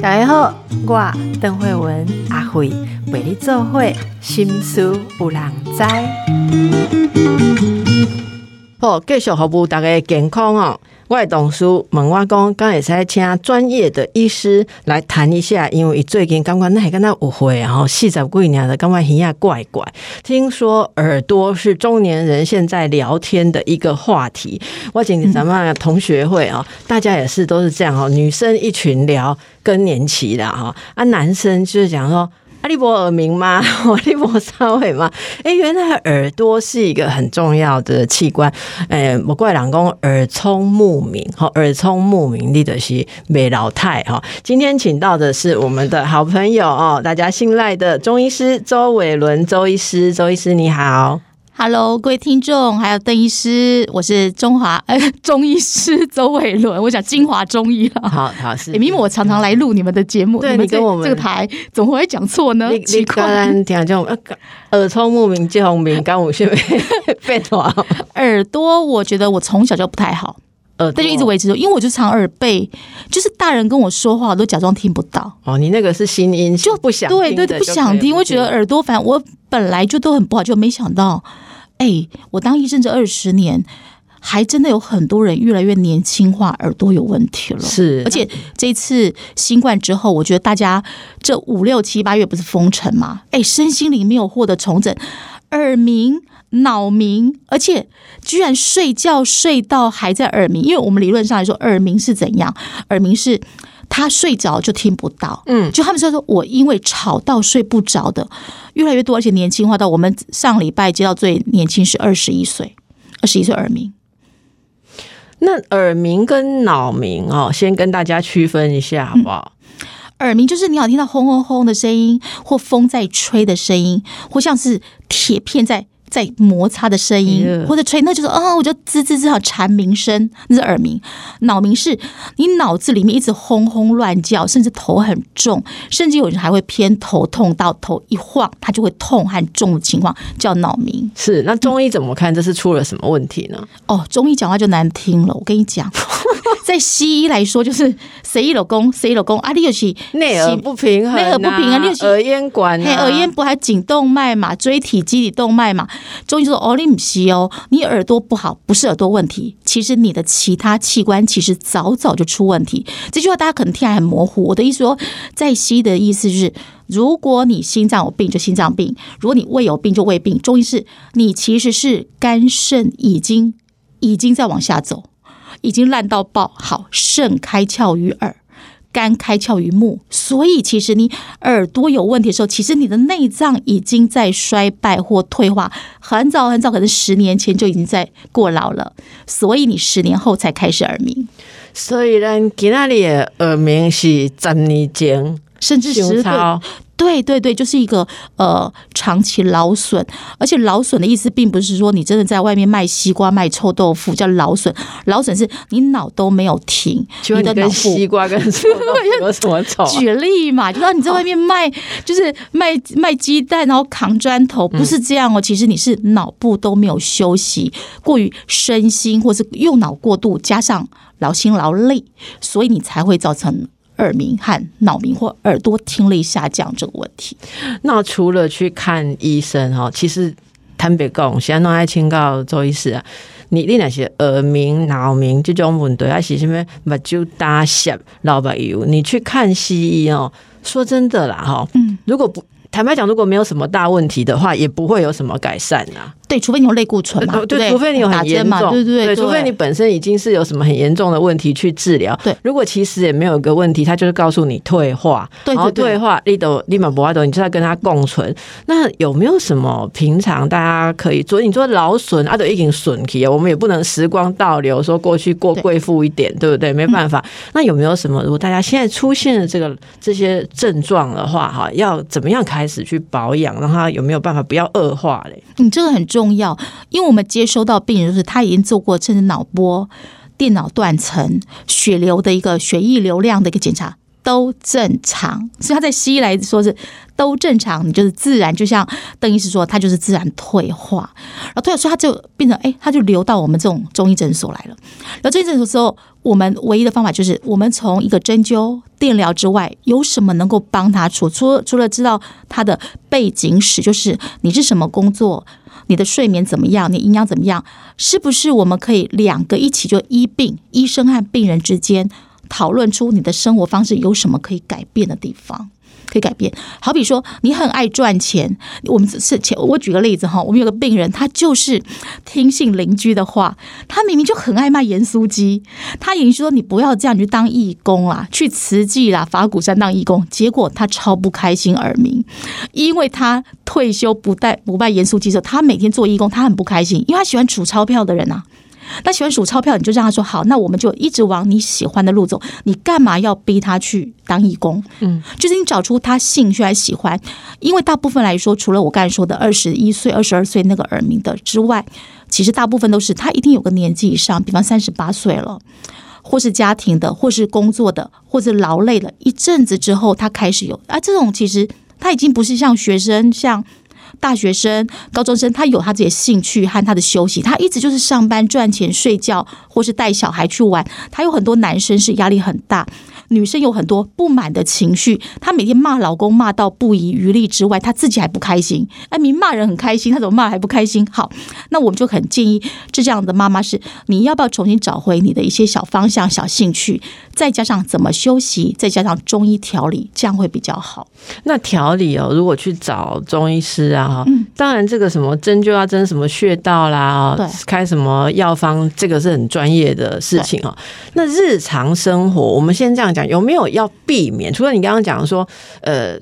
大家好，我邓慧文阿慧陪你做会心思有人知。好，继续服务大家健康哦。我的同事问我讲，刚会使请专业的医师来谈一下，因为最近感觉那还跟他误会，然后四十几年的感觉耳仔怪怪。听说耳朵是中年人现在聊天的一个话题。我今天咱们同学会啊，大家也是都是这样哦，女生一群聊更年期的哈，啊，男生就是讲说。阿利伯耳鸣吗？阿利伯稍微吗？哎，原来耳朵是一个很重要的器官。哎，我怪老公耳聪目明，哈，耳聪目明立的是美老太哈。今天请到的是我们的好朋友哦，大家信赖的中医师周伟伦周医师，周医师你好。Hello，各位听众，还有邓医师，我是中华呃 中医师周伟伦，我讲精华中医了。好好是，明明我常常来录你们的节目，对你跟我们这个台怎么会讲错呢？奇怪，听这种耳聪目明见红明，刚我是被抓耳朵，我觉得我从小就不太好，呃，但就一直维持住，因为我就常耳背，就是大人跟我说话，我都假装听不到。哦，你那个是心音，就不想对对不想听，我觉得耳朵反正我本来就都很不好，就没想到。哎，我当医生这二十年，还真的有很多人越来越年轻化，耳朵有问题了。是，而且这次新冠之后，我觉得大家这五六七八月不是封城吗？哎，身心灵没有获得重整，耳鸣、脑鸣，而且居然睡觉睡到还在耳鸣。因为我们理论上来说，耳鸣是怎样？耳鸣是。他睡着就听不到，嗯，就他们说说我因为吵到睡不着的越来越多，而且年轻化到我们上礼拜接到最年轻是二十一岁，二十一岁耳鸣。那耳鸣跟脑鸣哦，先跟大家区分一下好不好？耳鸣就是你好听到轰轰轰的声音，或风在吹的声音，或像是铁片在。在摩擦的声音，或者吹，那就是哦，我就滋滋滋，好蝉鸣声，那是耳鸣。脑鸣是你脑子里面一直轰轰乱叫，甚至头很重，甚至有人还会偏头痛到头一晃，他就会痛和重的情况叫脑鸣。是那中医怎么看？这是出了什么问题呢？哦，中医讲话就难听了。我跟你讲，在西医来说，就是谁一老公谁一老公啊，你有是内耳不平衡，内耳不平衡，你有耳咽管，耳咽不还颈动脉嘛，椎体肌理动脉嘛。中医说：“哦，你唔是哦，你耳朵不好，不是耳朵问题，其实你的其他器官其实早早就出问题。”这句话大家可能听来很模糊。我的意思说，在西医的意思是，如果你心脏有病就心脏病，如果你胃有病就胃病。中医是，你其实是肝肾已经已经在往下走，已经烂到爆。好，肾开窍于耳。肝开窍于目，所以其实你耳朵有问题的时候，其实你的内脏已经在衰败或退化，很早很早，可能十年前就已经在过劳了，所以你十年后才开始耳鸣。所以呢，今那里的耳鸣是十年前，甚至十岁。对对对，就是一个呃长期劳损，而且劳损的意思并不是说你真的在外面卖西瓜卖臭豆腐叫劳损，劳损是你脑都没有停，你的脑西瓜跟臭豆腐有什么臭？举例嘛，就说你在外面卖就是卖卖鸡蛋，然后扛砖头，不是这样哦。其实你是脑部都没有休息，过于身心或是用脑过度，加上劳心劳累，所以你才会造成。耳鸣和脑鸣或耳朵听力下降这个问题，那除了去看医生哈，其实坦白讲，现在弄爱请教周医师啊，你你那些耳鸣、脑鸣这种问题，还是什么目睭大小、老白油，你去看西医哦。说真的啦哈，嗯，如果不。坦白讲，如果没有什么大问题的话，也不会有什么改善呐。对，除非你有类固醇嘛，对，除非你有很严重，对对对，除非你本身已经是有什么很严重的问题去治疗。对，如果其实也没有个问题，他就是告诉你退化，然后退化，立都立马不爱都，你就要跟他共存。那有没有什么平常大家可以做？你说劳损啊，都已经损体，我们也不能时光倒流，说过去过贵妇一点，对不对？没办法。那有没有什么？如果大家现在出现了这个这些症状的话，哈，要怎么样开始去保养，让他有没有办法不要恶化嘞？你这个很重重要。因为我们接收到病人，就是他已经做过甚至脑波、电脑断层、血流的一个血液流量的一个检查都正常，所以他在西医来说是都正常，你就是自然，就像邓医师说，他就是自然退化，然后退化，所以他就变成哎，他就流到我们这种中医诊所来了。然后中医诊所之后，我们唯一的方法就是，我们从一个针灸、电疗之外，有什么能够帮他除？除了除了知道他的背景史，就是你是什么工作，你的睡眠怎么样，你营养怎么样，是不是我们可以两个一起就医病，医生和病人之间讨论出你的生活方式有什么可以改变的地方？可以改变，好比说你很爱赚钱，我们是前我举个例子哈，我们有个病人，他就是听信邻居的话，他明明就很爱卖盐酥鸡，他邻居说你不要这样，你去当义工啦，去慈济啦，法鼓山当义工，结果他超不开心耳鸣，因为他退休不带不卖盐酥鸡的时候，他每天做义工，他很不开心，因为他喜欢数钞票的人啊。那喜欢数钞票，你就让他说好，那我们就一直往你喜欢的路走。你干嘛要逼他去当义工？嗯，就是你找出他兴趣来喜欢。因为大部分来说，除了我刚才说的二十一岁、二十二岁那个耳鸣的之外，其实大部分都是他一定有个年纪以上，比方三十八岁了，或是家庭的，或是工作的，或是劳累了一阵子之后，他开始有啊，这种其实他已经不是像学生像。大学生、高中生，他有他自己的兴趣和他的休息，他一直就是上班赚钱、睡觉，或是带小孩去玩。他有很多男生是压力很大。女生有很多不满的情绪，她每天骂老公骂到不遗余力之外，她自己还不开心。哎，明骂人很开心，她怎么骂还不开心？好，那我们就很建议，这样的妈妈是你要不要重新找回你的一些小方向、小兴趣，再加上怎么休息，再加上中医调理，这样会比较好。那调理哦，如果去找中医师啊，哈，当然这个什么针灸要针什么穴道啦，对，开什么药方，这个是很专业的事情哦。那日常生活，我们先这样。有没有要避免？除了你刚刚讲说，呃，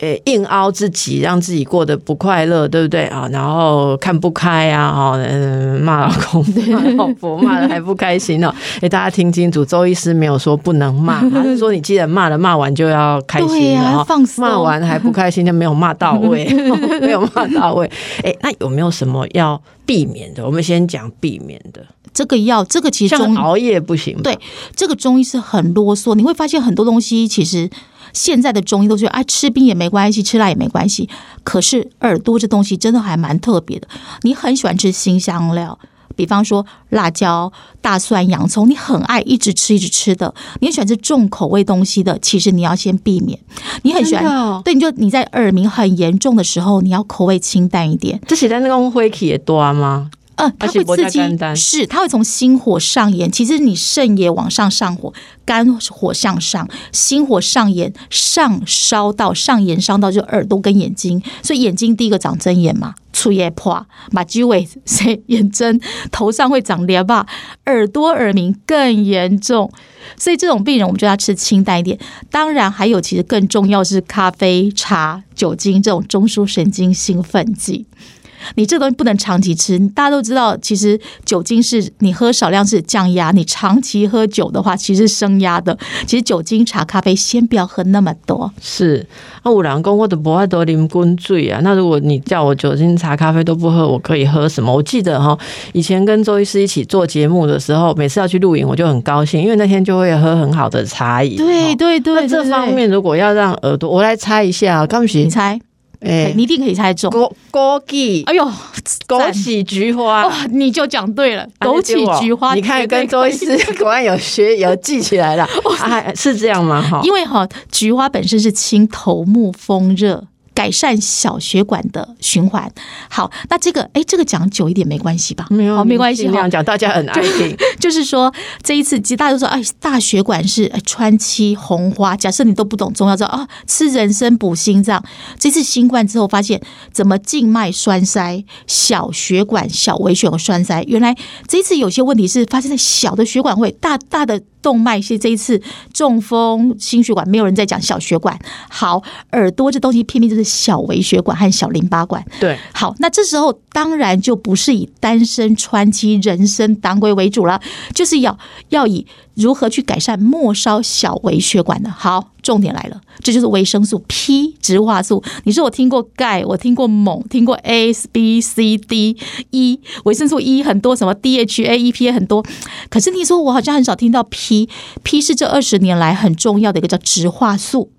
呃，硬凹自己，让自己过得不快乐，对不对啊？然后看不开啊，哈，嗯，骂老公、骂老婆，骂的还不开心哦。哎，大家听清楚，周医师没有说不能骂，他是说你既然骂了，骂完就要开心，然后骂完还不开心，就没有骂到位 没有骂到位。哎，那有没有什么要避免的？我们先讲避免的。这个药，这个其实中熬夜不行。对，这个中医是很啰嗦。你会发现很多东西，其实现在的中医都是啊，吃冰也没关系，吃辣也没关系。可是耳朵这东西真的还蛮特别的。你很喜欢吃新香料，比方说辣椒、大蒜、洋葱，你很爱一直吃一直吃的。你很喜欢吃重口味东西的，其实你要先避免。你很喜欢，对，你就你在耳鸣很严重的时候，你要口味清淡一点。这是在那个灰气也多吗？嗯，它会刺激，是它会从心火上炎。其实你肾也往上上火，肝火向上，心火上炎，上烧到上炎伤到就耳朵跟眼睛，所以眼睛第一个长针眼嘛，出叶破，马鸡尾谁眼针，头上会长裂吧，耳朵耳鸣更严重，所以这种病人我们就要吃清淡一点。当然还有，其实更重要是咖啡、茶、酒精这种中枢神经兴奋剂。你这东西不能长期吃，大家都知道，其实酒精是你喝少量是降压，你长期喝酒的话，其实升压的。其实酒精、茶、咖啡，先不要喝那么多。是，啊五郎公我都不爱多啉滚醉啊。那如果你叫我酒精、茶、咖啡都不喝，我可以喝什么？我记得哈，以前跟周医师一起做节目的时候，每次要去露营，我就很高兴，因为那天就会喝很好的茶饮。对对对，那这方面如果要让耳朵，我来猜一下，刚你猜。哎，你一定可以猜中。枸枸杞，哎呦，枸杞菊花，哇，你就讲对了。枸杞菊花，你看跟周医师 果然有学有记起来了。哇，是这样吗？哈，因为哈，菊花本身是清头目风热。改善小血管的循环。好，那这个哎，这个讲久一点没关系吧？没有，没关系。这样讲大家很爱听。就是说，这一次其实大家都说，哎，大血管是川七红花。假设你都不懂中药，知道啊，吃人参补心脏。这次新冠之后，发现怎么静脉栓塞、小血管、小微血管栓塞，原来这一次有些问题是发生在小的血管会，大大的。动脉是这一次中风心血管，没有人在讲小血管。好，耳朵这东西偏偏就是小微血管和小淋巴管。对，好，那这时候当然就不是以单身川期人参当归为主了，就是要要以。如何去改善末梢小微血管的？好，重点来了，这就是维生素 P 植化素。你说我听过钙，我听过锰，听过 A、B、C、D、E，维生素 E 很多，什么 DHA、EPA 很多。可是你说我好像很少听到 P，P 是这二十年来很重要的一个叫植化素。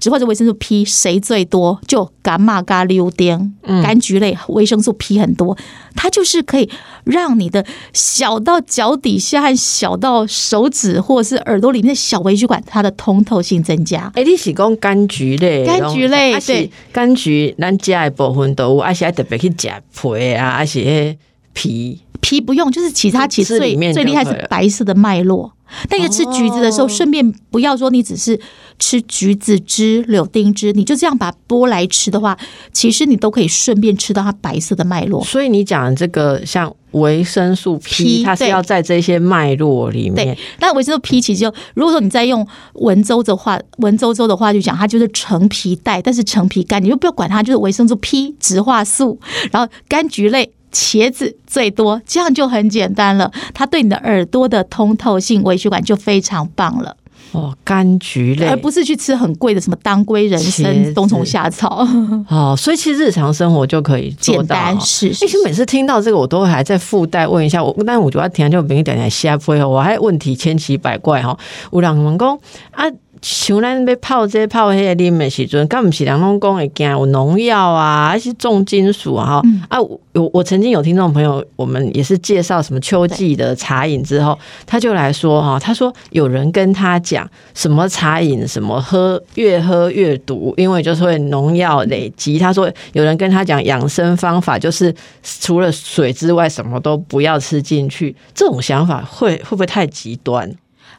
植化素维生素 P 谁最多？就伽马嘎溜丁，柑橘类维生素 P 很多，它就是可以让你的小到脚底下和小到手指。或者是耳朵里面的小微血管，它的通透性增加。哎、你是讲柑橘类？柑橘类还是对柑橘，咱家的部分都有，还是要特别去食皮啊，而且皮？皮不用，就是其他其实最里面最厉害是白色的脉络。那个吃橘子的时候，哦顺便不要说你只是吃橘子汁、柳丁汁，你就这样把它剥来吃的话，其实你都可以顺便吃到它白色的脉络。所以你讲这个像维生素 P，P，它是要在这些脉络里面对。，那维生素 P 其实就，如果说你在用文绉的话，文绉绉的话就讲它就是橙皮带，但是橙皮干，你就不要管它，就是维生素 P、植化素，然后柑橘类。茄子最多，这样就很简单了。它对你的耳朵的通透性、微血管就非常棒了，哦，柑橘类，而不是去吃很贵的什么当归、人参、冬虫夏草，哦，所以其实日常生活就可以做简。单是。其实每次听到这个，我都还在附带问一下我，但我觉得听就别点点瞎配哦，我还问题千奇百怪哈。有人问讲啊，像咱要泡这泡迄个啉的时阵，敢毋是人拢讲会惊有农药啊，还是重金属啊？啊，我我我曾经有听众朋友，我们也是介绍什么秋季的茶饮之后，他就来说哈，他说有人跟他讲什么茶饮什么喝越喝越毒，因为就是会农药累积。他说有人跟他讲养生方法，就是除了水之外什么都不要吃进去。这种想法会会不会太极端？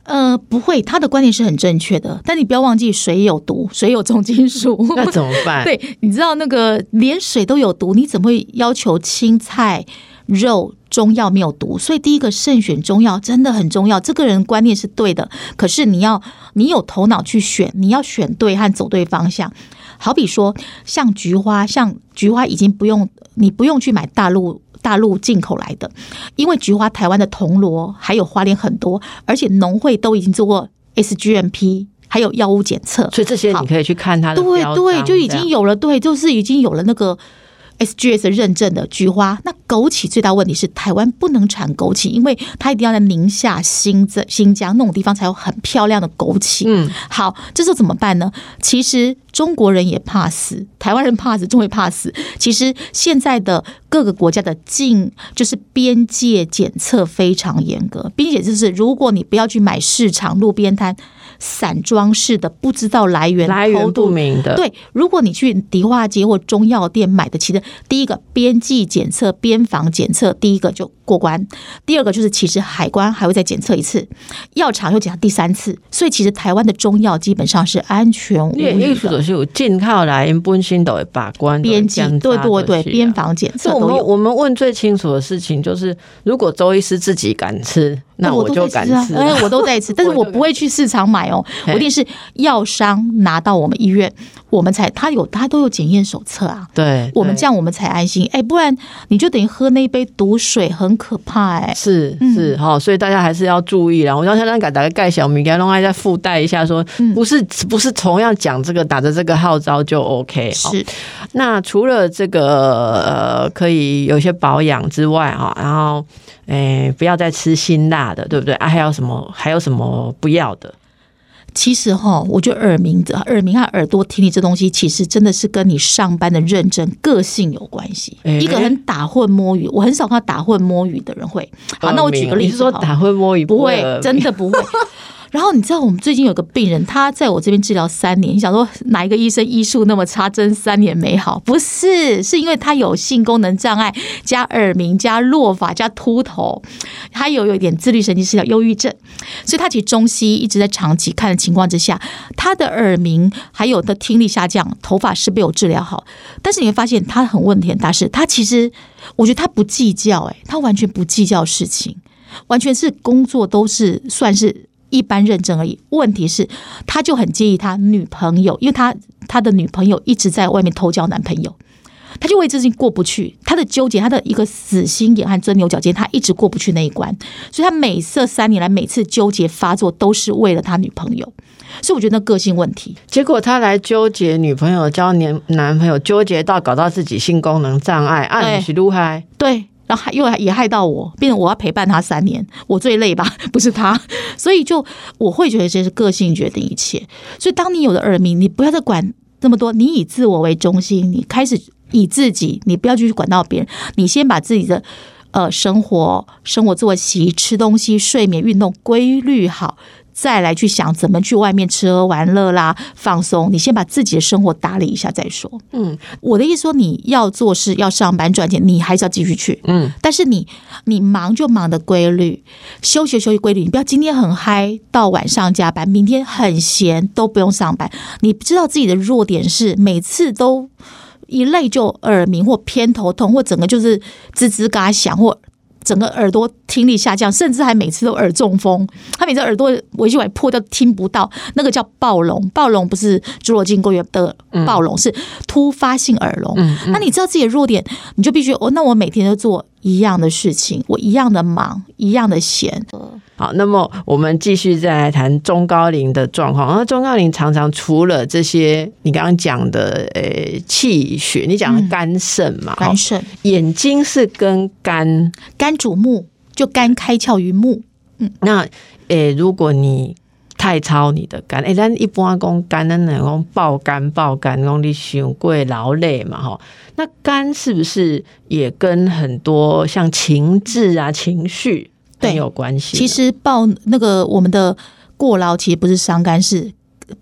呃，不会，他的观点是很正确的，但你不要忘记，水有毒，水有重金属。那怎么办？对，你知道那个连水都有毒，你怎么会要求青菜、肉、中药没有毒？所以第一个慎选中药真的很重要。这个人观念是对的，可是你要你有头脑去选，你要选对和走对方向。好比说，像菊花，像菊花已经不用你不用去买大陆。大陆进口来的，因为菊花台湾的铜锣还有花莲很多，而且农会都已经做过 SGMP，还有药物检测，所以这些你可以去看它的对对，就已经有了，对，就是已经有了那个 SGS 认证的菊花。那枸杞最大问题是台湾不能产枸杞，因为它一定要在宁夏、新增新疆那种地方才有很漂亮的枸杞。嗯，好，这时候怎么办呢？其实中国人也怕死，台湾人怕死，中国也怕死。其实现在的各个国家的境就是边界检测非常严格，并且就是如果你不要去买市场路边摊散装式的，不知道来源、来源不明的，对，如果你去迪化街或中药店买的，其实第一个边际检测、边防检测，第一个就过关；第二个就是其实海关还会再检测一次，药厂又检查第三次，所以其实台湾的中药基本上是安全无你的虞的。意思就是有进口来，因本身都会把关边境对对对，边防。检测我们。我们问最清楚的事情就是，如果周医师自己敢吃，那我就敢吃。哎，我都在吃，但是 我不会去市场买哦，我一定是药商拿到我们医院，我们才他有他都有检验手册啊，对，对我们这样我们才安心。哎，不然你就等于喝那一杯毒水，很可怕哎。是嗯是哈，所以大家还是要注意啦。我让香港给大家盖小米，给他弄再附带一下说，嗯不是不是同样讲这个打着这个号召就 OK 好是，那除了这个呃，可以有些保养之外哈，然后诶、不要再吃辛辣的，对不对？啊，还有什么还有什么不要的？其实哈，我觉得耳鸣的耳鸣和耳朵听力这东西，其实真的是跟你上班的认真、个性有关系。哎一个很打混摸鱼，我很少看到打混摸鱼的人会。好，那我举个例子，你是说打混摸鱼不会真的不会。然后你知道，我们最近有个病人，他在我这边治疗三年。你想说哪一个医生医术那么差，真三年没好？不是，是因为他有性功能障碍，加耳鸣，加落发，加秃头，他有有一点自律神经失调、忧郁症，所以他其实中西医一直在长期看的情况之下，他的耳鸣还有的听力下降，头发是被我治疗好。但是你会发现他很问题很大，是他其实我觉得他不计较、哎，他完全不计较事情。完全是工作都是算是一般认证而已。问题是，他就很介意他女朋友，因为他他的女朋友一直在外面偷交男朋友，他就为这事情过不去。他的纠结，他的一个死心眼和钻牛角尖，他一直过不去那一关。所以他每这三年来每次纠结发作，都是为了他女朋友。所以我觉得那个性问题，结果他来纠结女朋友交年男朋友，纠结到搞到自己性功能障碍，啊，对你是厉害。对，然后还又也害到我，变成我要陪伴他三年，我最累吧，不是他，所以就我会觉得这是个性决定一切。所以当你有了耳鸣，你不要再管那么多，你以自我为中心，你开始以自己，你不要去管到别人，你先把自己的。呃生活、生活作息、吃东西、睡眠、运动规律好。再来去想怎么去外面吃喝玩乐啦，放松。你先把自己的生活打理一下再说。嗯，我的意思说，你要做事要上班赚钱，你还是要继续去。嗯，但是你你忙就忙的规律，休息休息规律。你不要今天很嗨到晚上加班，明天很闲都不用上班。你知道自己的弱点是每次都一累就耳鸣或偏头痛，或整个就是吱吱嘎响或。整个耳朵听力下降，甚至还每次都耳中风。他每次耳朵维修完破掉，听不到。那个叫暴聋，暴聋不是侏罗纪公园的暴聋，是突发性耳聋。那你知道自己的弱点，你就必须哦。那我每天都做一样的事情，我一样的忙，一样的闲。好，那么我们继续再来谈中高龄的状况。而中高龄常常除了这些你刚刚讲的，呃，气血，你讲的肝肾嘛，肝肾，眼睛是跟肝，肝主目，就肝开窍于目。嗯，那，呃，如果你太操你的肝，哎，咱一般讲肝的那种爆肝、爆肝，讲你伤过劳累嘛，哈，那肝是不是也跟很多像情志啊、情绪？很有关系。其实暴那个我们的过劳，其实不是伤肝，是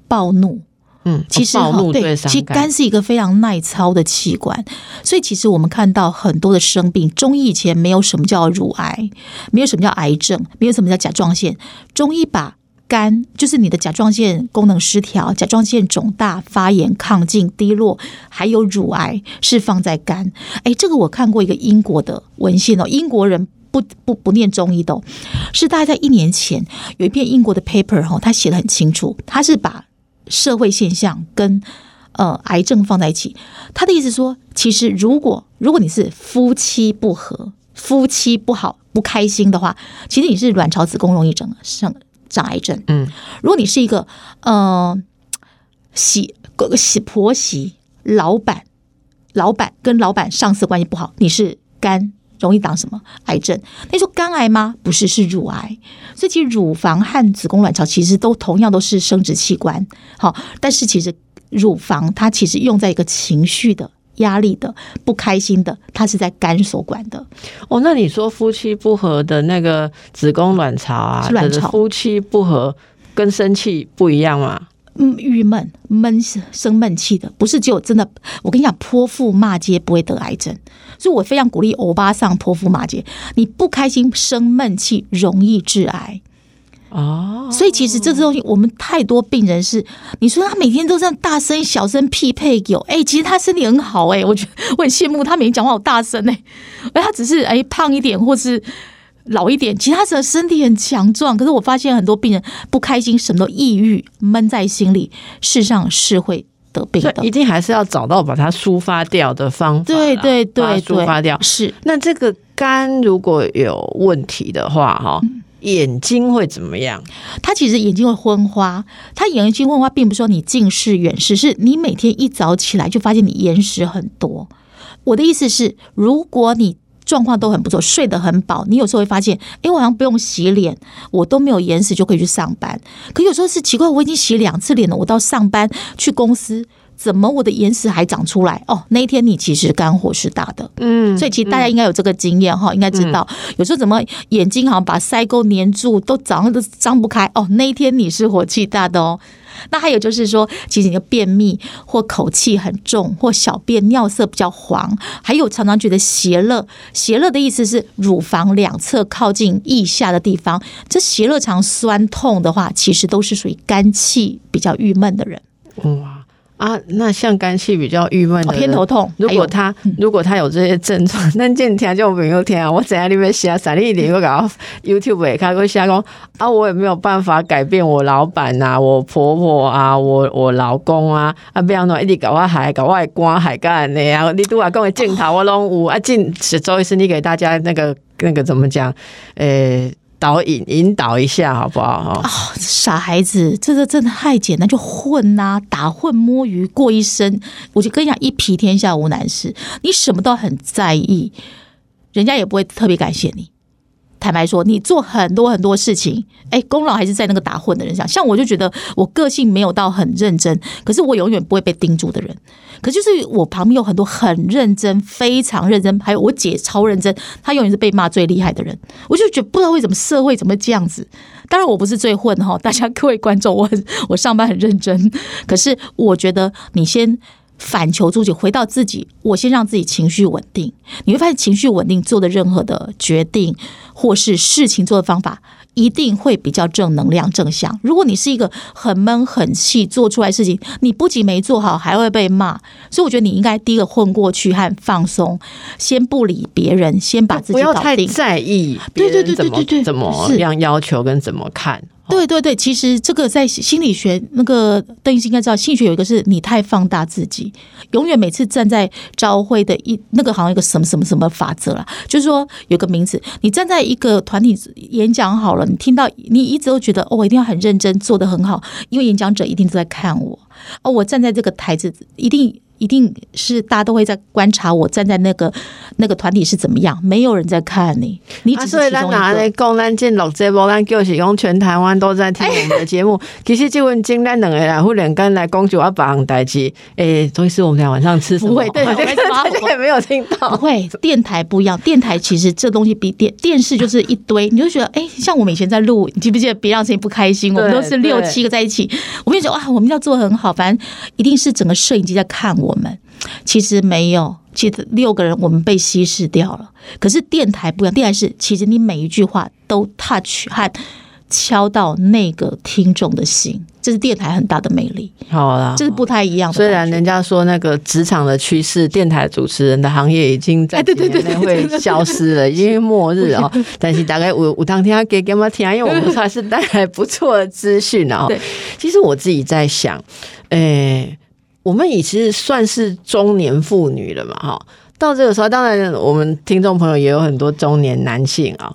暴怒。嗯，其实暴怒对，其实肝是一个非常耐操的器官，所以其实我们看到很多的生病，中医以前没有什么叫乳癌，没有什么叫癌症，没有什么叫甲状腺。中医把肝就是你的甲状腺功能失调、甲状腺肿大、发炎、亢进、低落，还有乳癌是放在肝。哎，这个我看过一个英国的文献哦，英国人。不不不念中医的，是大概在一年前有一篇英国的 paper 哈，他写的很清楚，他是把社会现象跟呃癌症放在一起。他的意思说，其实如果如果你是夫妻不和、夫妻不好、不开心的话，其实你是卵巢子宫容易长生长癌症。嗯，如果你是一个呃媳媳婆媳、老板、老板跟老板上司关系不好，你是肝。容易长什么癌症？那说肝癌吗？不是，是乳癌。所以其实乳房和子宫卵巢其实都同样都是生殖器官。好，但是其实乳房它其实用在一个情绪的压力的不开心的，它是在肝所管的。哦，那你说夫妻不和的那个子宫卵巢啊，卵巢夫妻不和跟生气不一样吗？嗯，郁闷闷生闷气的，不是只有真的。我跟你讲，泼妇骂街不会得癌症，所以我非常鼓励欧巴上泼妇骂街。你不开心生闷气，容易致癌哦。所以其实这东西，我们太多病人是，你说他每天都这样大声小声匹配有，哎，其实他身体很好哎，我觉得 我很羡慕他每天讲话好大声哎，而他只是哎胖一点或是。老一点，其他的身体很强壮，可是我发现很多病人不开心，什么都抑郁，闷在心里，事实上是会得病的。一定还是要找到把它抒发掉的方法。对对对，抒发掉是。那这个肝如果有问题的话，哈，眼睛会怎么样？他其实眼睛会昏花。他眼睛昏花，并不是说你近视远视，是你每天一早起来就发现你眼屎很多。我的意思是，如果你状况都很不错，睡得很饱。你有时候会发现，哎，我好像不用洗脸，我都没有眼屎就可以去上班。可有时候是奇怪，我已经洗两次脸了，我到上班去公司，怎么我的眼屎还长出来？哦，那一天你其实肝火是大的，嗯，所以其实大家应该有这个经验哈，应该知道，有时候怎么眼睛好像把腮沟粘住，都早上都张不开。哦，那一天你是火气大的哦。那还有就是说，其实你的便秘或口气很重，或小便尿色比较黄，还有常常觉得邪热。邪热的意思是乳房两侧靠近腋下的地方，这邪热常酸痛的话，其实都是属于肝气比较郁闷的人。哇。啊，那像肝气比较郁闷的偏头痛，如果他如果他有这些症状，那见听就朋友听啊，我怎样里面写啥你一点又搞 YouTube 也开过下讲啊，我也没有办法改变我老板呐，我婆婆啊，我我老公啊，啊，不要弄一直搞我海搞我关海干的呀，你都啊跟我镜头我拢有啊，镜是周医师，你给大家那个那个怎么讲，诶。导引引导一下好不好？哦，傻孩子，这个真的太简单，就混呐，打混摸鱼过一生。我就跟你讲，一皮天下无难事。你什么都很在意，人家也不会特别感谢你。坦白说，你做很多很多事情，哎，功劳还是在那个打混的人上。像我就觉得我个性没有到很认真，可是我永远不会被盯住的人。可就是我旁边有很多很认真、非常认真，还有我姐超认真，她永远是被骂最厉害的人。我就觉得不知道为什么社会怎么这样子。当然我不是最混哈，大家 各位观众，我很我上班很认真。可是我觉得你先。反求诸己，回到自己，我先让自己情绪稳定。你会发现，情绪稳定做的任何的决定，或是事情做的方法，一定会比较正能量、正向。如果你是一个很闷、很气，做出来事情，你不仅没做好，还会被骂。所以，我觉得你应该第一个混过去和放松，先不理别人，先把自己不要太搞定。在意对对对别人怎么对对对怎么样要求跟怎么看。对对对，其实这个在心理学那个邓医师应该知道，心理学有一个是你太放大自己，永远每次站在朝会的一那个好像一个什么什么什么法则啦，就是说有个名字，你站在一个团体演讲好了，你听到你一直都觉得哦，我一定要很认真，做得很好，因为演讲者一定都在看我，哦，我站在这个台子一定。一定是大家都会在观察我站在那个那个团体是怎么样，没有人在看你，你啊，只是所以咱其中一个。拿来讲，咱进录节目，咱就是用全台湾都在听我们的节目。其实这份经咱两个人忽然间来讲就要别项代志，诶，周医师，我们俩晚上吃什么？不会对 我们大家也没有听到不。会，电台不一样。电台其实这东西比电电视就是一堆，你就觉得哎、像我们以前在录，你记不记得别让谁不开心？我们都是六七个在一起，我们就觉得哇，我们要做得很好，反正一定是整个摄影机在看我们。其实没有，其实六个人我们被稀释掉了。可是电台不一样，电台是其实你每一句话都 touch 和敲到那个听众的心，这是电台很大的魅力，好啦，这是不太一样的。虽然人家说那个职场的趋势，电台主持人的行业已经在几对对年内会消失了，已经末日哦。但是大概我我当天给给我们听，因为我们还是带来不错的资讯哦。对，其实我自己在想，诶、我们已经算是中年妇女了嘛，哈。到这个时候，当然我们听众朋友也有很多中年男性啊。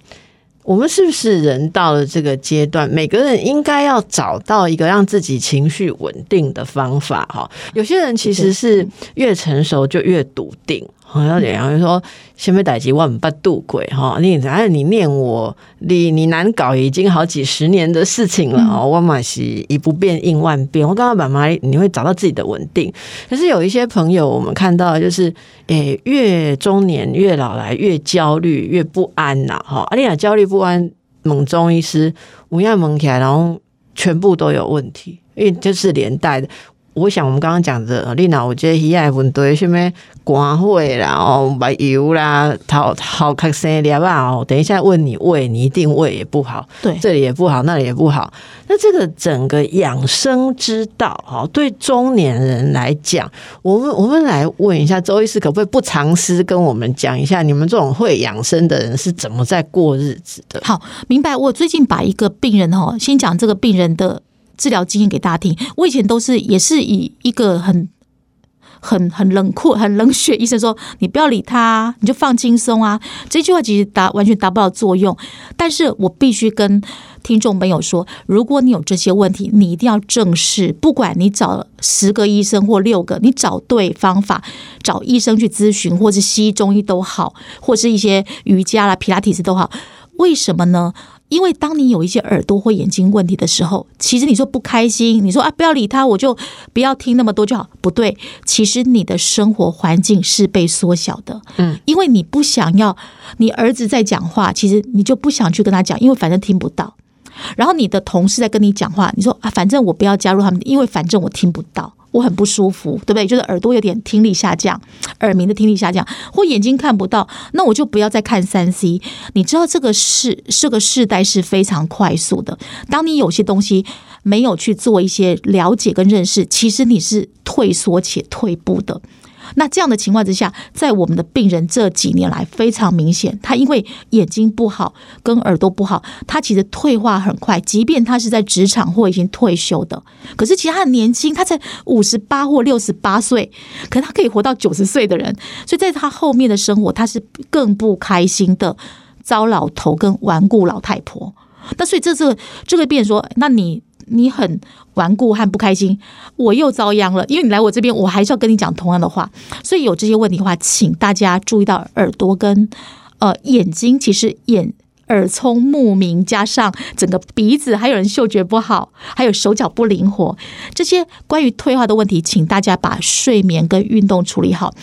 我们是不是人到了这个阶段，每个人应该要找到一个让自己情绪稳定的方法？哈，有些人其实是越成熟就越笃定。好像有人说，先别逮鸡万不度鬼哈，你反正你念我，你你难搞已经好几十年的事情了哦，我嘛是以不变应万变。我刚刚爸妈，你会找到自己的稳定。可是有一些朋友，我们看到就是，诶、越中年越老来越焦虑越不安呐，哈，阿丽亚焦虑不安，猛中医师五样猛起来，然后全部都有问题，因为就是连带的。我想我们刚刚讲的，丽娜，我觉得伊爱问对什么肝火啦、哦白油啦、头头壳生裂啊，哦，等一下问你胃，你一定胃也不好，对这里也不好，那里也不好。那这个整个养生之道，哈，对中年人来讲，我们我们来问一下周医师，可不可以不藏私跟我们讲一下，你们这种会养生的人是怎么在过日子的？好，明白。我最近把一个病人哈，先讲这个病人的治疗经验给大家听。我以前都是也是以一个很。很很冷酷、很冷血，医生说你不要理他，你就放轻松啊。这句话其实达完全达不到作用，但是我必须跟听众朋友说，如果你有这些问题，你一定要正视。不管你找十个医生或六个，你找对方法，找医生去咨询，或是西医、中医都好，或是一些瑜伽啦、皮拉提斯都好。为什么呢？因为当你有一些耳朵或眼睛问题的时候，其实你说不开心，你说啊不要理他，我就不要听那么多就好，不对。其实你的生活环境是被缩小的，嗯，因为你不想要你儿子在讲话，其实你就不想去跟他讲，因为反正听不到。然后你的同事在跟你讲话，你说啊，反正我不要加入他们，因为反正我听不到，我很不舒服，对不对？就是耳朵有点听力下降，耳鸣的听力下降，或眼睛看不到，那我就不要再看三 C。你知道这个世这个世代是非常快速的，当你有些东西没有去做一些了解跟认识，其实你是退缩且退步的。那这样的情况之下，在我们的病人这几年来非常明显，他因为眼睛不好跟耳朵不好，他其实退化很快。即便他是在职场或已经退休的，可是其实他很年轻，他才五十八或六十八岁，可他可以活到九十岁的人，所以在他后面的生活，他是更不开心的糟老头跟顽固老太婆。那所以这这个这个变说，那你你很顽固和不开心，我又遭殃了，因为你来我这边，我还是要跟你讲同样的话。所以有这些问题的话，请大家注意到耳朵跟呃眼睛，其实眼耳聪目明，加上整个鼻子，还有人嗅觉不好，还有手脚不灵活，这些关于退化的问题，请大家把睡眠跟运动处理好。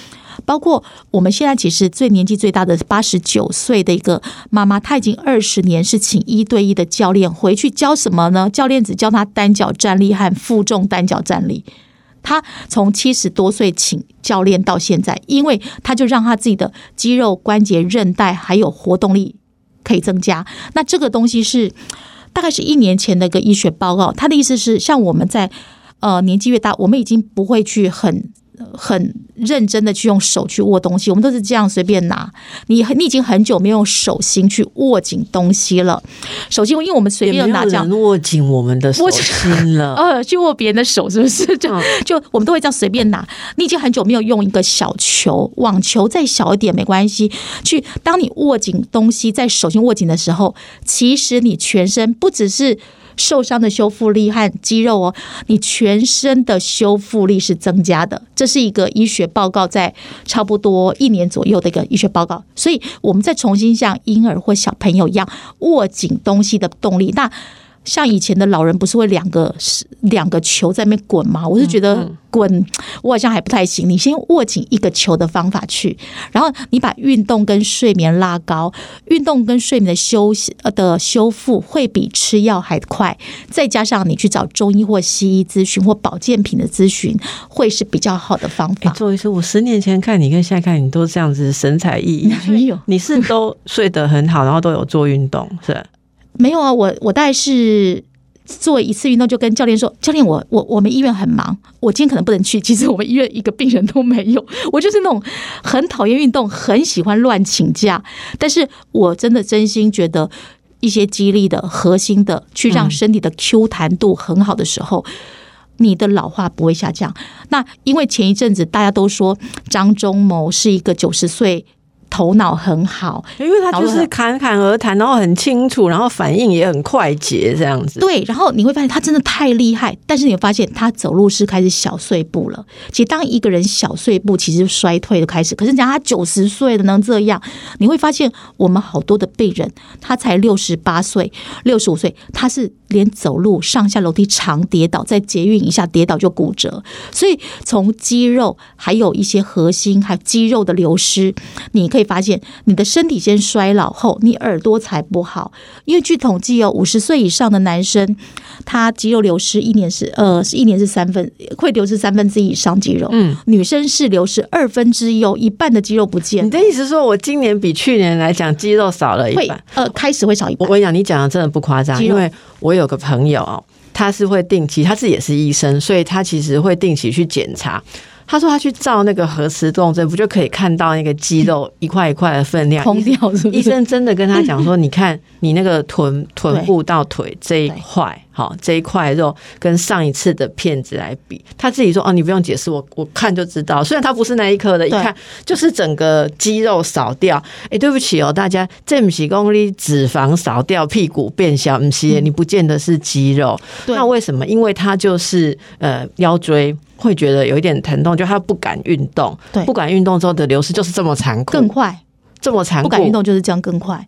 包括我们现在其实最年纪最大的八十九岁的一个妈妈，她已经二十年是请一对一的教练回去教什么呢？教练只教她单脚站立和负重单脚站立。她从七十多岁请教练到现在，因为她就让她自己的肌肉、关节、韧带还有活动力可以增加。那这个东西是大概是一年前的一个医学报告，他的意思是，像我们在呃年纪越大，我们已经不会去很。很认真的去用手去握东西，我们都是这样随便拿。你你已经很久没有手心去握紧东西了。手心，因为我们随便拿这样握紧我们的手心了。呃，去握别人的手是不是？就就我们都会这样随便拿。你已经很久没有用一个小球，网球再小一点没关系。去当你握紧东西在手心握紧的时候，其实你全身不只是。受伤的修复力和肌肉哦，你全身的修复力是增加的，这是一个医学报告，在差不多一年左右的一个医学报告。所以，我们再重新像婴儿或小朋友一样握紧东西的动力，那。像以前的老人不是会两个是两个球在那边滚吗？我是觉得滚我好像还不太行。你先握紧一个球的方法去，然后你把运动跟睡眠拉高，运动跟睡眠的休息呃的修复会比吃药还快。再加上你去找中医或西医咨询或保健品的咨询，会是比较好的方法。做一次，我十年前看你跟现在看你都这样子神采奕奕，没有？你是 都睡得很好，然后都有做运动，是？没有啊，我我大概是做一次运动就跟教练说，教练我我我们医院很忙，我今天可能不能去。其实我们医院一个病人都没有，我就是那种很讨厌运动，很喜欢乱请假。但是我真的真心觉得一些激励的核心的，去让身体的 Q 弹度很好的时候，你的老化不会下降。那因为前一阵子大家都说张忠谋是一个九十岁。头脑很好，因为他就是侃侃而谈，然后很清楚，然后反应也很快捷，这样子。对，然后你会发现他真的太厉害，但是你会发现他走路是开始小碎步了。其实当一个人小碎步，其实衰退的开始。可是讲他九十岁了能这样，你会发现我们好多的病人，他才六十八岁、六十五岁，他是连走路上下楼梯常跌倒，在捷运一下跌倒就骨折。所以从肌肉还有一些核心，还有肌肉的流失，你可以。发现你的身体先衰老后，你耳朵才不好。因为据统计哦，五十岁以上的男生，他肌肉流失一年是呃是一年是三分会流失三分之一以上肌肉。嗯，女生是流失二分之一哦，一半的肌肉不见。你的意思说我今年比去年来讲肌肉少了一半？呃，开始会少一半。我跟你讲，你讲的真的不夸张，因为我有个朋友哦，他是会定期，他自己也是医生，所以他其实会定期去检查。他说他去照那个核磁共振，不就可以看到那个肌肉一块一块的分量？医生真的跟他讲说：“ 你看你那个臀臀部到腿这一块，好这一块肉跟上一次的片子来比，他自己说哦，你不用解释，我我看就知道。虽然他不是那一颗的，一看就是整个肌肉少掉。哎，对不起哦，大家这不是公里脂肪少掉，屁股变小，不是你不见得是肌肉。那为什么？因为他就是呃腰椎。”会觉得有一点疼痛，就他不敢运动，对，不敢运动之后的流失就是这么残酷，更快，这么残酷。不敢运动就是这样更快。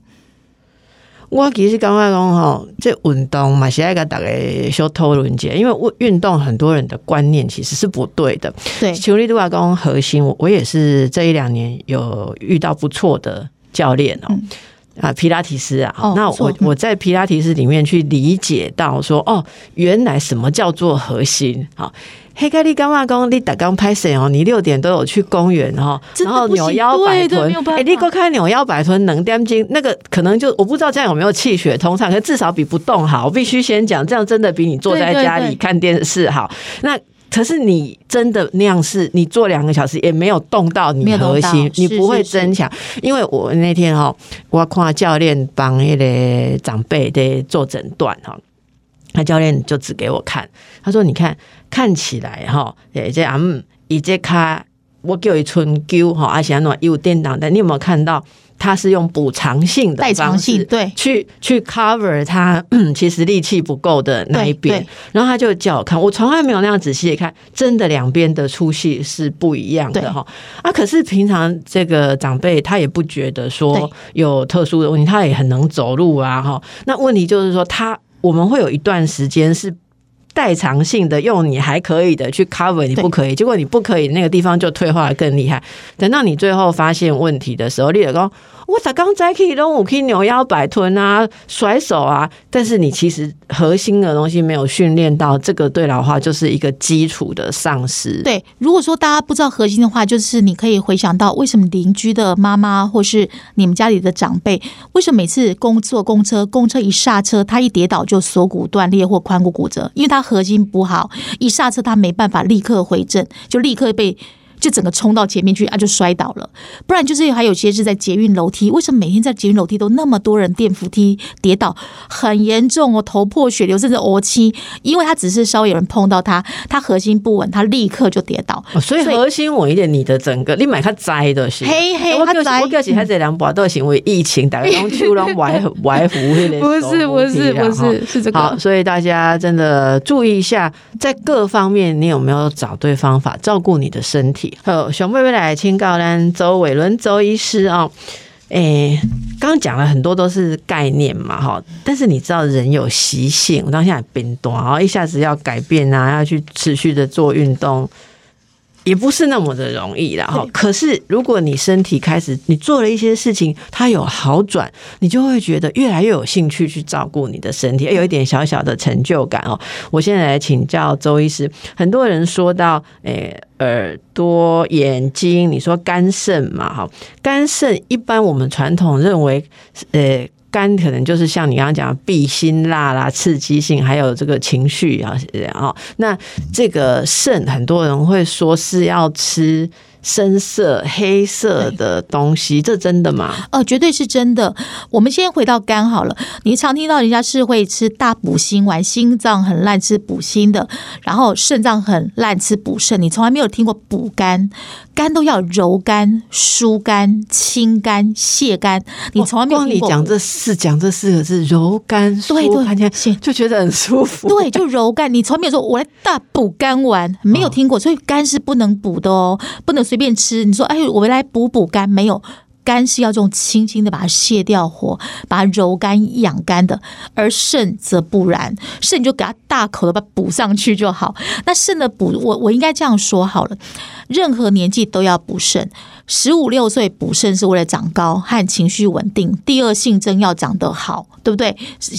我其实刚刚讲吼，这运动嘛，现在跟大家小讨论节，因为运动很多人的观念其实是不对的。对，球力度话讲核心，我我也是这一两年有遇到不错的教练哦。啊，皮拉提斯啊，那我我在皮拉提斯里面去理解到说，哦，原来什么叫做核心？好，黑咖喱干嘛讲你打刚拍摄哦，你六点都有去公园哈，然后扭腰摆臀，哎，你给看扭腰摆臀能掂筋，那个可能就我不知道这样有没有气血通畅，可至少比不动好。我必须先讲，这样真的比你坐在家里看电视好。那可是你真的那样是，你做两个小时也没有动到你核心，你不会增强。因为我那天哈，我看教练帮那个长辈的做诊断哈，那教练就指给我看，他说：“你看看起来哈，诶，这阿姆以这卡我叫一春灸哈，而且那有电档的，你有没有看到它是用补偿性的代偿方式性对去去 cover 他其实力气不够的那一边然后他就叫我看，我从来没有那样仔细的看，真的两边的粗细是不一样的对哈。啊，可是平常这个长辈他也不觉得说有特殊的问题，他也很能走路啊哈。那问题就是说他我们会有一段时间是。代偿性的用你还可以的去 cover 你不可以，结果你不可以那个地方就退化的更厉害。等到你最后发现问题的时候，你就讲我才刚在可以拢我可以扭腰摆臀啊、甩手啊，但是你其实核心的东西没有训练到，这个对老化就是一个基础的丧失。对，如果说大家不知道核心的话，就是你可以回想到为什么邻居的妈妈或是你们家里的长辈，为什么每次公坐公车，公车一刹车，他一跌倒就锁骨断裂或髋骨骨折，因为他核心不好，一刹车他没办法立刻回正，就立刻被。就整个冲到前面去啊，就摔倒了。不然就是还有些是在捷运楼梯，为什么每天在捷运楼梯都那么多人电扶梯跌倒，很严重哦，头破血流，甚至呕气，因为他只是稍微有人碰到他，他核心不稳，他立刻就跌倒。哦所以核心稳一点，你的整个你买它栽的是，嘿嘿我叫较栽我叫起他这两把都是因为疫情，大家拢手拢歪歪服那个不是不是不是是这个好，所以大家真的注意一下，在各方面你有没有找对方法照顾你的身体。好，熊妹妹来请教咱周伟伦周医师哦。诶，刚刚讲了很多都是概念嘛，哈，但是你知道人有习性，我当现在变短，然后一下子要改变啊，要去持续的做运动，也不是那么的容易啦。哈。可是如果你身体开始你做了一些事情，它有好转，你就会觉得越来越有兴趣去照顾你的身体，有一点小小的成就感哦。我现在来请教周医师，很多人说到诶。耳朵、眼睛，你说肝肾嘛，哈，肝肾一般我们传统认为，呃。肝可能就是像你刚刚讲的避辛辣啦、刺激性，还有这个情绪啊，然后那这个肾，很多人会说是要吃深色、黑色的东西，这真的吗？哦，绝对是真的。我们先回到肝好了，你常听到人家是会吃大补心丸，心脏很烂吃补心的，然后肾脏很烂吃补肾，你从来没有听过补肝。肝都要柔肝、疏肝、清肝、泻肝，你从来没有听过。光你讲这四讲这四个字，柔肝、疏肝，就觉得很舒服。对，就柔肝，你从来没有说我来大补肝丸，没有听过，所以肝是不能补的哦，不能随便吃。你说，哎，我来补补肝，没有。肝是要用轻轻的把它卸掉火，把它揉干养肝的，而肾则不然，肾就给它大口的把它补上去就好。那肾的补，我我应该这样说好了，任何年纪都要补肾。十五六岁补肾是为了长高和情绪稳定，第二性征要长得好，对不对？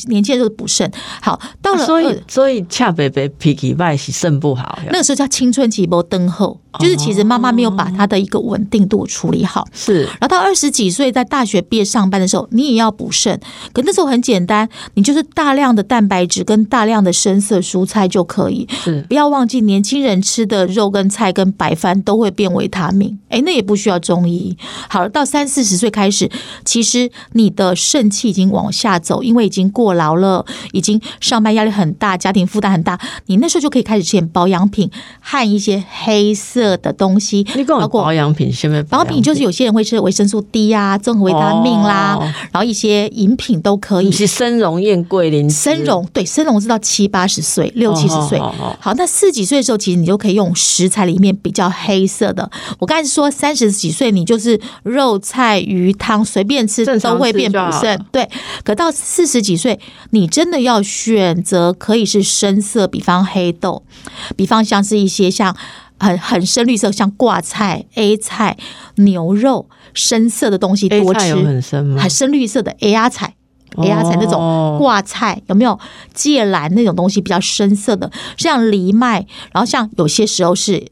年轻人就是补肾。好，到了所以所以恰北北脾气坏是肾不好，那个时候叫青春期波登后，就是其实妈妈没有把她的一个稳定度处理好。是然后到二十几岁，在大学毕业上班的时候，你也要补肾。可那时候很简单，你就是大量的蛋白质跟大量的深色蔬菜就可以。是不要忘记，年轻人吃的肉跟菜跟白饭都会变维他命，哎，那也不需要中医。好了，到三四十岁开始，其实你的肾气已经往下走，因为已经过劳了，已经上班压力很大，家庭负担很大，你那时候就可以开始吃点保养品和一些黑色的东西，你跟我包括保养品，是不是保养品就是有些人会吃维生素 D 啊，综合维他命啦，哦然后一些饮品都可以你。是生荣燕桂林生荣对生荣是到七八十岁、六七十岁。哦哦哦好，那四十几岁的时候，其实你就可以用食材里面比较黑色的。我刚才说三十几岁，你就是肉菜鱼汤随便吃都会变补肾。对，可到四十几岁，你真的要选择可以是深色，比方黑豆，比方像是一些像。很很深绿色，像挂菜、A 菜、牛肉，深色的东西多吃。很深吗很？深绿色的 A 芽菜。哦 A 芽菜那种挂菜有没有芥蓝那种东西比较深色的，像藜麦，然后像有些时候是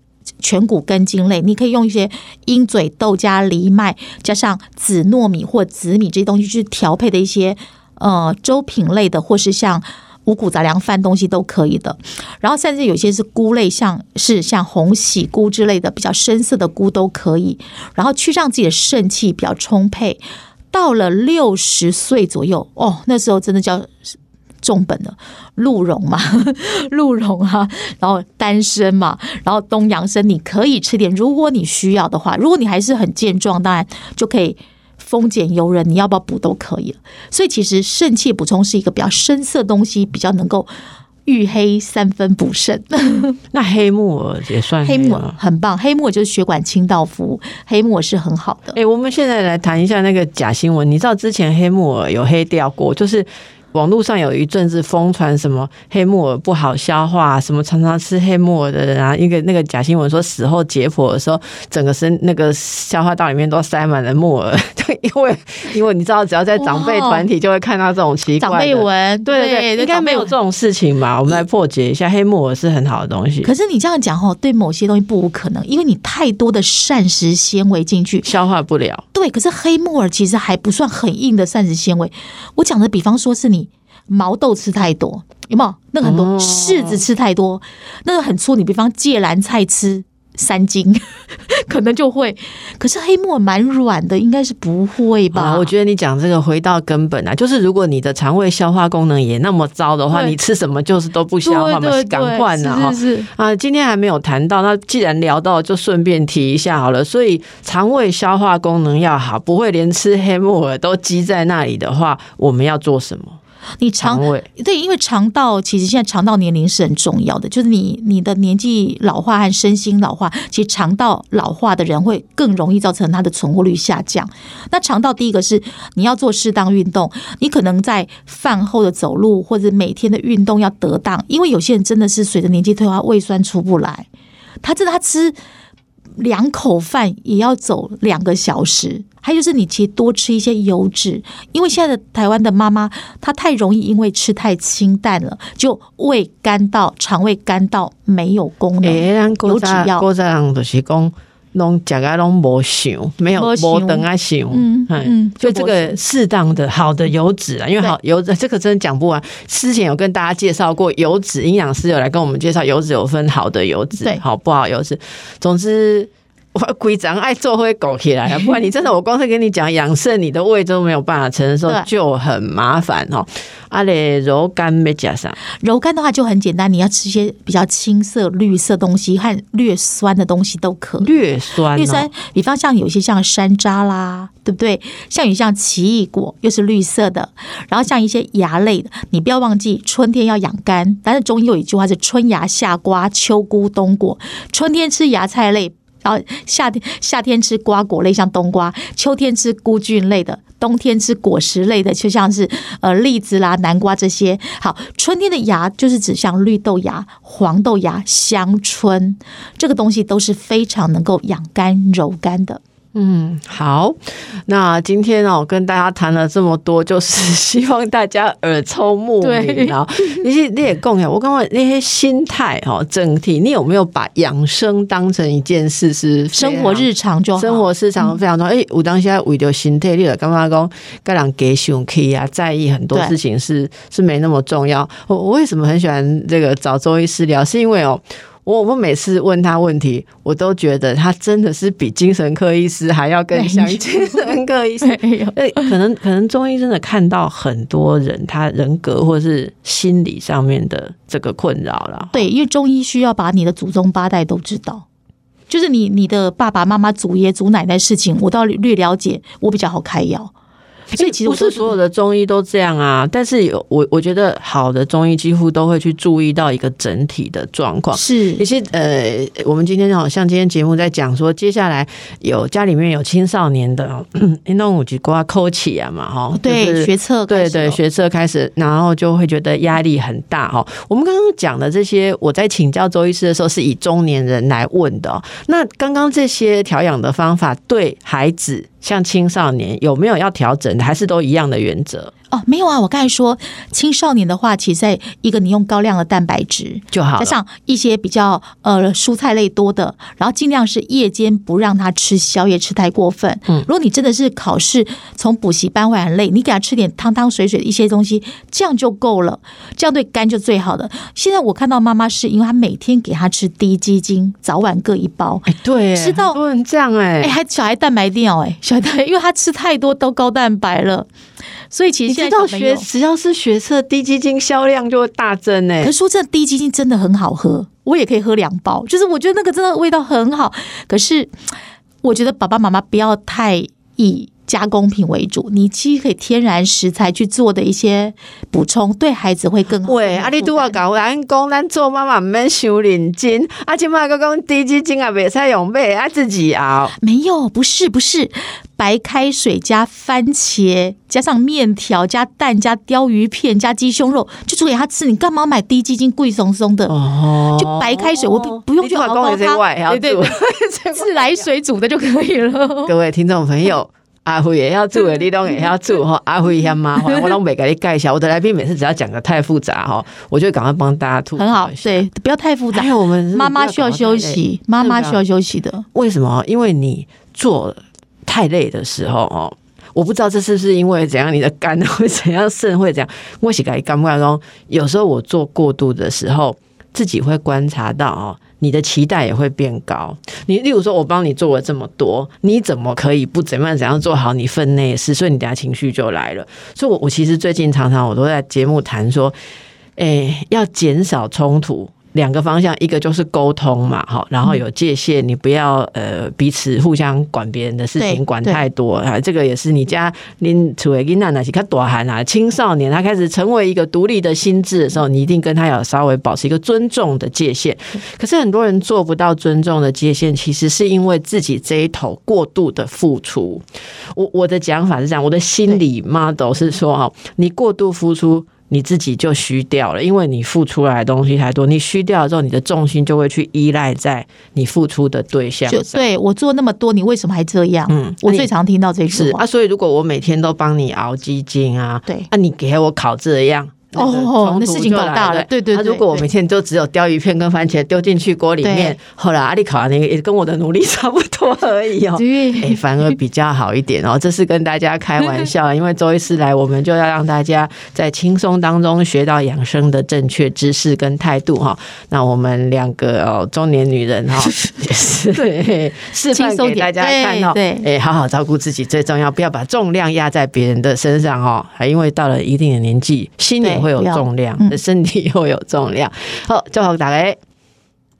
全谷根茎类，你可以用一些鹰嘴豆加藜麦，加上紫糯米或紫米这些东西去调配的一些呃粥品类的，或是像。五谷杂粮饭东西都可以的，然后甚至有些是菇类，像是像红喜菇之类的比较深色的菇都可以，然后去让自己的肾气比较充沛。到了六十岁左右，哦，那时候真的叫重本的，鹿茸嘛，鹿茸啊，然后丹参嘛，然后东洋参，你可以吃点，如果你需要的话，如果你还是很健壮，当然就可以丰俭由人，你要不要补都可以了。所以其实肾气补充是一个比较深色东西，比较能够遇黑三分补肾。那黑木耳也算黑木耳很棒，黑木耳就是血管清道夫，黑木耳是很好的哎、。我们现在来谈一下那个假新闻。你知道之前黑木耳有黑掉过，就是网络上有一阵子疯传什么黑木耳不好消化，什么常常吃黑木耳的人啊，一个那个假新闻说死后解剖的时候，整个身那个消化道里面都塞满了木耳，就 因为因为你知道，只要在长辈团体就会看到这种奇怪的长辈。文，对对对，应该没有这种。种事情吧？我们来破解一下，黑木耳是很好的东西，可是你这样讲哦，对某些东西不无可能，因为你太多的膳食纤维进去。消化不了。对，可是黑木耳其实还不算很硬的膳食纤维。我讲的，比方说是你毛豆吃太多，有没有？那个很多哦柿子吃太多，那个很粗。你比方芥蓝菜吃三斤，可能就会。可是黑木耳蛮软的，应该是不会吧？啊，我觉得你讲这个回到根本啊，就是如果你的肠胃消化功能也那么糟的话，你吃什么就是都不消化嘛，对对赶快呢哈。啊，今天还没有谈到，那既然聊到，就顺便提一下好了。所以肠胃消化功能要好，不会连吃黑木耳都积在那里的话，我们要做什么？你肠胃对，因为肠道其实现在肠道年龄是很重要的，就是你你的年纪老化和身心老化，其实肠道老化的人会更容易造成它的存活率下降。那肠道第一个是你要做适当运动，你可能在饭后的走路或者每天的运动要得当，因为有些人真的是随着年纪退化，胃酸出不来，他真的他吃。两口饭也要走两个小时，还有就是你其实多吃一些油脂，因为现在的台湾的妈妈她太容易因为吃太清淡了，就胃干到肠胃干到没有功能。油脂要。拢食啊拢无想，没有无等啊想，嗯就没个适当的好的油脂啊，因为好油脂这个真的讲不完。之前有跟大家介绍过油脂，营养师有来跟我们介绍油脂有分好的油脂，好不好油脂。总之。我规章爱做会狗起来了，不然你真的，我光是跟你讲养肾，你的胃都没有办法承受，就很麻烦哦。啊嘞，柔肝没加上，柔肝的话就很简单，你要吃一些比较青色、绿色东西和略酸的东西都可以。略酸、哦，绿酸，比方像有一些像山楂啦，对不对？像有像奇异果，又是绿色的，然后像一些芽类的，你不要忘记春天要养肝。但是中医有一句话是“春芽夏瓜，秋菇冬果”，春天吃芽菜类。然后夏天夏天吃瓜果类，像冬瓜；秋天吃菇菌类的，冬天吃果实类的，就像是呃栗子啦、南瓜这些。好，春天的芽就是指像绿豆芽、黄豆芽、香椿，这个东西都是非常能够养肝柔肝的。嗯，好，那今天哦，跟大家谈了这么多，就是希望大家耳聪目明啊。你是你也共享，我刚刚那些心态哦，整体你有没有把养生当成一件事是生活日常就好生活日常非常重要。哎、我当下为了心态，你了干嘛讲跟人给胸 K 啊，在意很多事情是是没那么重要。我我为什么很喜欢这个找周医师聊，是因为哦。我我每次问他问题，我都觉得他真的是比精神科医师还要更像精神科医师。可能可能中医真的看到很多人他人格或是心理上面的这个困扰了。对，因为中医需要把你的祖宗八代都知道，就是你你的爸爸妈妈、祖爷祖奶奶事情，我都要略了解，我比较好开药。所以其实不是所有的中医都这样啊，但是有我我觉得好的中医几乎都会去注意到一个整体的状况。是有些呃，我们今天好像今天节目在讲说，接下来有家里面有青少年的，运动五级瓜扣起啊嘛，哈，对就是学测对对学测开始，然后就会觉得压力很大哈。我们刚刚讲的这些，我在请教周医师的时候，是以中年人来问的哦。那刚刚这些调养的方法，对孩子像青少年有没有要调整，还是都一样的原则。哦，没有啊，我刚才说青少年的话，其实在一个你用高量的蛋白质，就好？加上一些比较呃蔬菜类多的，然后尽量是夜间不让他吃宵夜吃太过分。嗯如果你真的是考试从补习班回来很累，你给他吃点汤汤水水的一些东西，这样就够了，这样对肝就最好的。现在我看到妈妈是因为她每天给他吃低基精，早晚各一包。哎，对，吃到很多人这样哎、哎，还小孩蛋白尿哎，小孩蛋白，因为他吃太多都高蛋白了，所以其实你知道现在小朋友学只要是学测低基金销量就会大增哎、可是说真的，低基金真的很好喝，我也可以喝两包。就是我觉得那个真的味道很好。可是我觉得爸爸妈妈不要太以加工品为主，你其实可以天然食材去做的一些补充，对孩子会更好。喂，啊，你拄啊讲，咱讲咱做妈妈毋免收认真，啊，即摆个讲低基金啊，袂使用买，啊自己熬。没有，不是不是，白开水加番茄，加上面条，加蛋，加鲷鱼片，加鸡胸肉，就煮给他吃。你干嘛买低基金贵松松的？哦就白开水我不不用去熬高汤，对对对，自来水煮的就可以了。各位听众朋友。阿辉也要做的，你东也要做哈。阿辉嫌麻烦，我拢没给你介绍。我的来宾每次只要讲的太复杂哈，我就赶快帮大家吐很好一，下。对，不要太复杂还。有我们妈妈需要休息，妈妈需要休息的。为什么？因为你做太累的时候哦，我不知道这是不是因为怎样，你的肝会怎样，肾会怎样。我是感感觉说，有时候我做过度的时候，自己会观察到哦。你的期待也会变高。你例如说，我帮你做了这么多，你怎么可以不怎么样怎样做好你分内事？所以你等下情绪就来了。所以我，我其实最近常常我都在节目谈说，诶、要减少冲突。两个方向，一个就是沟通嘛，哈，然后有界限，你不要呃彼此互相管别人的事情管太多啊。这个也是你家您处为囡娜那是看多寒啊，青少年他开始成为一个独立的心智的时候，你一定跟他有稍微保持一个尊重的界限。可是很多人做不到尊重的界限，其实是因为自己这一头过度的付出。我我的讲法是这样，我的心理 model 是说哈，你过度付出。你自己就虚掉了，因为你付出来的东西太多，你虚掉了之后，你的重心就会去依赖在你付出的对象就上。对我做那么多，你为什么还这样？嗯我最常听到这句话。是啊，所以如果我每天都帮你熬鸡精啊，对啊，你给我烤这样。哦那事情搞大了对对如果我对每天都只有鲷鱼片跟番茄丢进去锅里面，后来阿里考的那个也跟我的努力差不多而已哦。对哎、反而比较好一点哦。这是跟大家开玩笑，因为周医师来，我们就要让大家在轻松当中学到养生的正确知识跟态度哈。那我们两个哦中年女人哈，也是对示范给大家看哦。对哎、好好照顾自己最重要，不要把重量压在别人的身上哦。还因为到了一定的年纪，心也对会有重量，嗯 身体又有重量。好，祝福大家